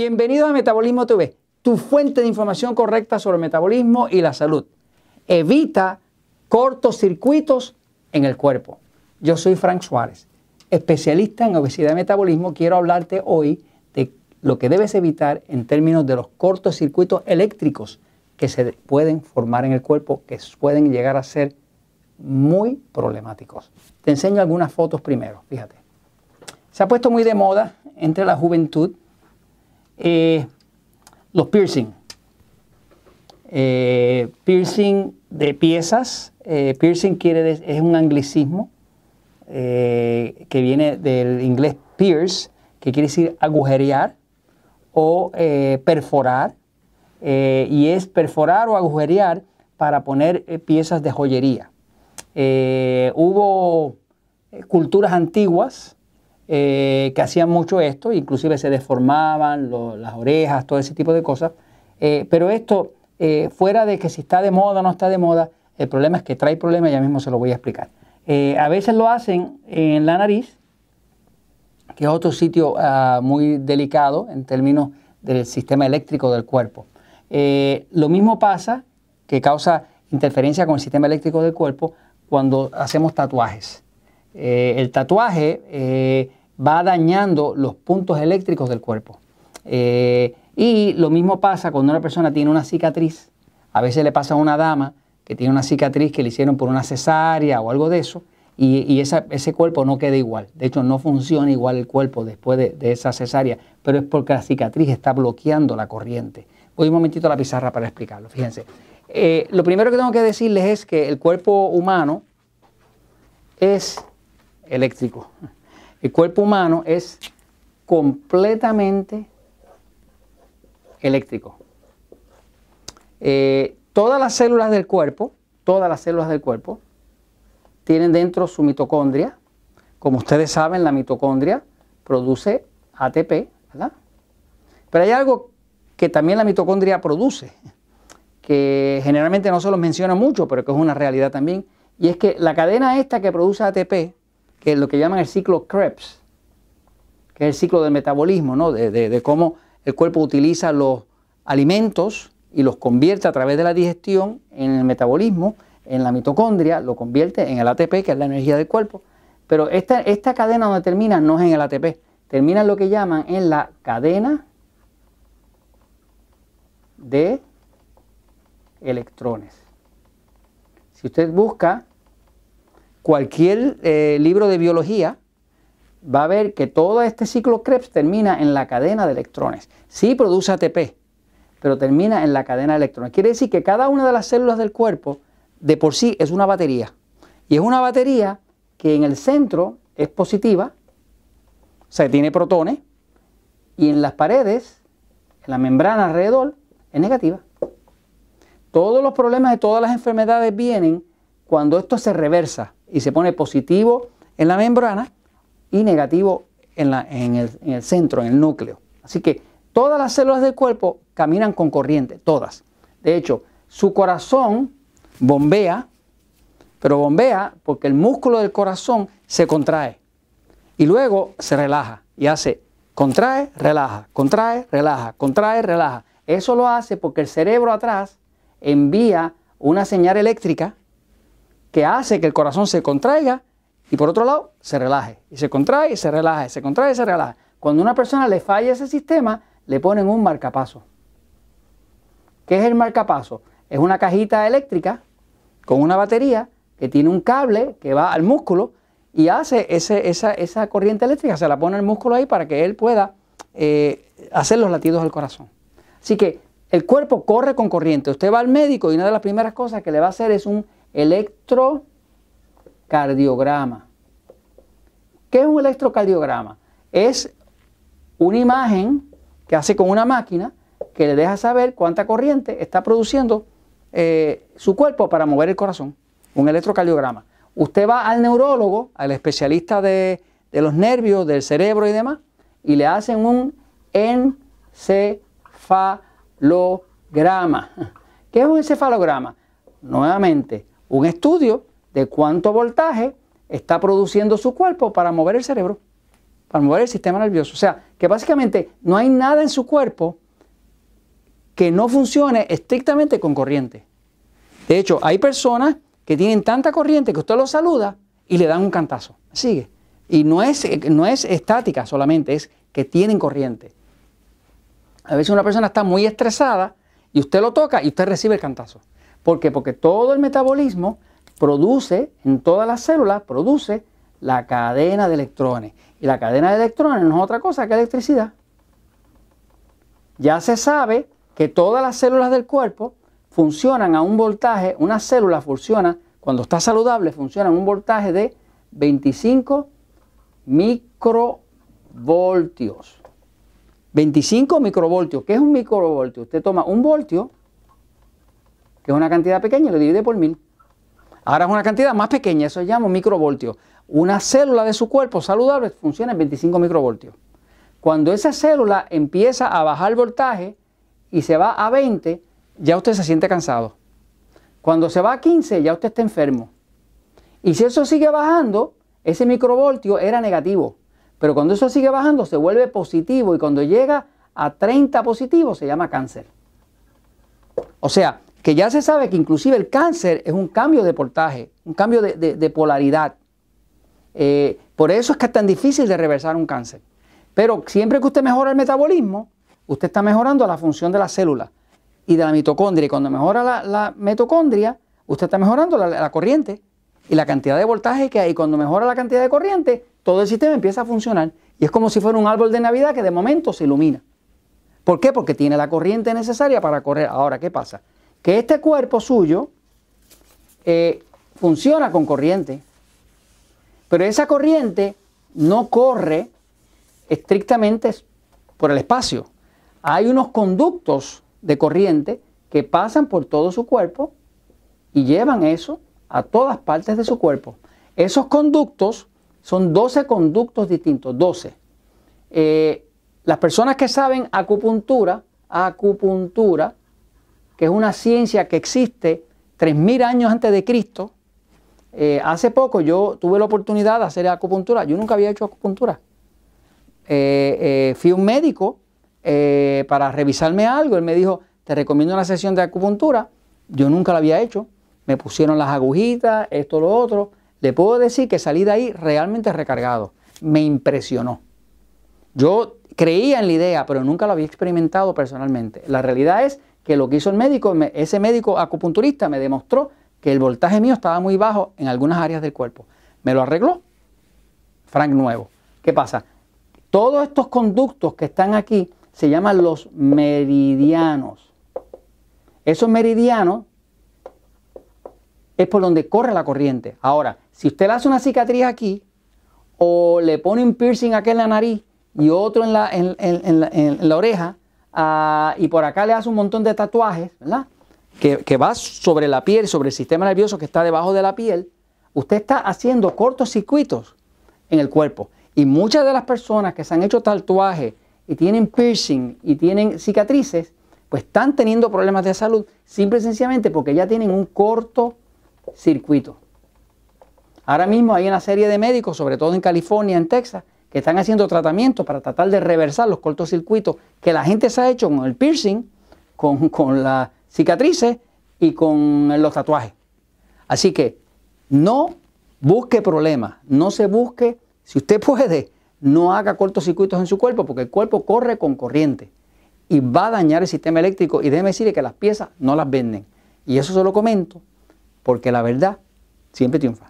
Bienvenidos a Metabolismo TV, tu fuente de información correcta sobre el metabolismo y la salud. Evita cortocircuitos en el cuerpo. Yo soy Frank Suárez, especialista en obesidad y metabolismo. Quiero hablarte hoy de lo que debes evitar en términos de los cortocircuitos eléctricos que se pueden formar en el cuerpo, que pueden llegar a ser muy problemáticos. Te enseño algunas fotos primero, fíjate. Se ha puesto muy de moda entre la juventud eh, los piercing. Eh, piercing de piezas. Eh, piercing quiere es un anglicismo que viene del inglés pierce, que quiere decir agujerear o perforar. y es perforar o agujerear para poner piezas de joyería. hubo culturas antiguas eh, que hacían mucho esto, inclusive se deformaban las orejas, todo ese tipo de cosas. Eh, pero esto, eh, fuera de que si está de moda o no está de moda, el problema es que trae problemas, ya mismo se lo voy a explicar. a veces lo hacen en la nariz, que es otro sitio ah, muy delicado en términos del sistema eléctrico del cuerpo. lo mismo pasa, que causa interferencia con el sistema eléctrico del cuerpo, cuando hacemos tatuajes. el tatuaje va dañando los puntos eléctricos del cuerpo. Eh, y lo mismo pasa cuando una persona tiene una cicatriz. A veces le pasa a una dama que tiene una cicatriz que le hicieron por una cesárea o algo de eso, y, ese cuerpo no queda igual. De hecho, no funciona igual el cuerpo después de, esa cesárea, pero es porque la cicatriz está bloqueando la corriente. Voy un momentito a la pizarra para explicarlo. Fíjense. Eh, lo primero que tengo que decirles es que el cuerpo humano es eléctrico. El cuerpo humano es completamente eléctrico. Eh, todas las células del cuerpo, todas las células del cuerpo, tienen dentro su mitocondria. Como ustedes saben, la mitocondria produce ATP, ¿verdad? Pero hay algo que también la mitocondria produce, que generalmente no se los menciona mucho, pero que es una realidad también, y es que la cadena esta que produce ATP que es lo que llaman el ciclo Krebs, que es el ciclo del metabolismo, ¿no? de, cómo el cuerpo utiliza los alimentos y los convierte a través de la digestión en el metabolismo, en la mitocondria, lo convierte en el ATP, que es la energía del cuerpo. Pero esta, esta cadena donde termina no es en el ATP, termina en lo que llaman en la cadena de electrones. Si usted busca cualquier eh, libro de biología va a ver que todo este ciclo Krebs termina en la cadena de electrones. Sí produce ATP, pero termina en la cadena de electrones. Quiere decir que cada una de las células del cuerpo de por sí es una batería. Y es una batería que en el centro es positiva, o sea, tiene protones, y en las paredes, en la membrana alrededor, es negativa. Todos los problemas de todas las enfermedades vienen cuando esto se reversa y se pone positivo en la membrana y negativo en, el, centro, en el núcleo. Así que todas las células del cuerpo caminan con corriente, todas. De hecho, su corazón bombea, pero bombea porque el músculo del corazón se contrae y luego se relaja y hace contrae, relaja, contrae, relaja, contrae, relaja. Eso lo hace porque el cerebro atrás envía una señal eléctrica que hace que el corazón se contraiga y por otro lado se relaje. Y se contrae y se relaja, se contrae y se relaja. Cuando a una persona le falla ese sistema, le ponen un marcapaso. ¿Qué es el marcapaso? Es una cajita eléctrica con una batería que tiene un cable que va al músculo y hace esa, corriente eléctrica, se la pone el músculo ahí para que él pueda eh, hacer los latidos del corazón. Así que el cuerpo corre con corriente. Usted va al médico y una de las primeras cosas que le va a hacer es un electrocardiograma. ¿Qué es un electrocardiograma? Es una imagen que hace con una máquina que le deja saber cuánta corriente está produciendo eh, su cuerpo para mover el corazón. Un electrocardiograma. Usted va al neurólogo, al especialista de, de los nervios, del cerebro y demás, y le hacen un encefalograma. ¿Qué es un encefalograma? Nuevamente, un estudio de cuánto voltaje está produciendo su cuerpo para mover el cerebro. para mover el sistema nervioso. O sea, que básicamente no hay nada en su cuerpo que no funcione estrictamente con corriente. De hecho, hay personas que tienen tanta corriente que usted los saluda y le dan un cantazo. Sigue. Y no es, no es estática solamente, es que tienen corriente. A veces una persona está muy estresada y usted lo toca y usted recibe el cantazo. ¿Por qué? Porque todo el metabolismo produce, en todas las células, produce la cadena de electrones. Y la cadena de electrones no es otra cosa que electricidad. Ya se sabe que todas las células del cuerpo funcionan a un voltaje, una célula funciona, cuando está saludable, funciona a un voltaje de 25 microvoltios. 25 microvoltios. ¿Qué es un microvoltio? Usted toma un voltio, es una cantidad pequeña, lo divide por mil. Ahora es una cantidad más pequeña, eso se llama un microvoltio. Una célula de su cuerpo saludable funciona en 25 microvoltios. Cuando esa célula empieza a bajar el voltaje y se va a 20, ya usted se siente cansado. Cuando se va a 15, ya usted está enfermo. Y si eso sigue bajando, ese microvoltio era negativo. Pero cuando eso sigue bajando, se vuelve positivo. Y cuando llega a 30 positivos, se llama cáncer. O sea, que ya se sabe que inclusive el cáncer es un cambio de voltaje, un cambio de, polaridad. Eh, por eso es que es tan difícil de reversar un cáncer. Pero siempre que usted mejora el metabolismo, usted está mejorando la función de la célula y de la mitocondria. Y cuando mejora la, mitocondria, usted está mejorando la, corriente y la cantidad de voltaje que hay. Y cuando mejora la cantidad de corriente, todo el sistema empieza a funcionar. Y es como si fuera un árbol de Navidad que de momento se ilumina. ¿Por qué? Porque tiene la corriente necesaria para correr. Ahora, ¿qué pasa? Que este cuerpo suyo eh, funciona con corriente. Pero esa corriente no corre estrictamente por el espacio. Hay unos conductos de corriente que pasan por todo su cuerpo y llevan eso a todas partes de su cuerpo. Esos conductos son 12 conductos distintos, 12. Eh, las personas que saben acupuntura, acupuntura, que es una ciencia que existe 3.000 años antes de Cristo, eh, hace poco yo tuve la oportunidad de hacer acupuntura, yo nunca había hecho acupuntura. Eh, fui un médico eh, para revisarme algo. Él me dijo, te recomiendo una sesión de acupuntura. Yo nunca la había hecho. Me pusieron las agujitas, esto, lo otro. Le puedo decir que salí de ahí realmente recargado. Me impresionó. Yo creía en la idea, pero nunca lo había experimentado personalmente. La realidad es que lo que hizo el médico, ese médico acupunturista me demostró que el voltaje mío estaba muy bajo en algunas áreas del cuerpo. Me lo arregló. Frank Nuevo. ¿Qué pasa? Todos estos conductos que están aquí se llaman los meridianos. Esos meridianos es por donde corre la corriente. Ahora, si usted le hace una cicatriz aquí, o le pone un piercing aquí en la nariz y otro en la, en, la, oreja, ah, y por acá le hace un montón de tatuajes, ¿verdad? Que, va sobre la piel, sobre el sistema nervioso que está debajo de la piel, usted está haciendo cortocircuitos en el cuerpo. Y muchas de las personas que se han hecho tatuajes y tienen piercing y tienen cicatrices, pues están teniendo problemas de salud simple y sencillamente porque ya tienen un corto circuito. Ahora mismo hay una serie de médicos, sobre todo en California, en Texas, que están haciendo tratamientos para tratar de reversar los cortocircuitos que la gente se ha hecho con el piercing, con, con las cicatrices y con los tatuajes. Así que no busque problemas, no se busque, si usted puede, no haga cortocircuitos en su cuerpo porque el cuerpo corre con corriente y va a dañar el sistema eléctrico y déjeme decirle que las piezas no las venden. Y eso se lo comento porque la verdad siempre triunfa.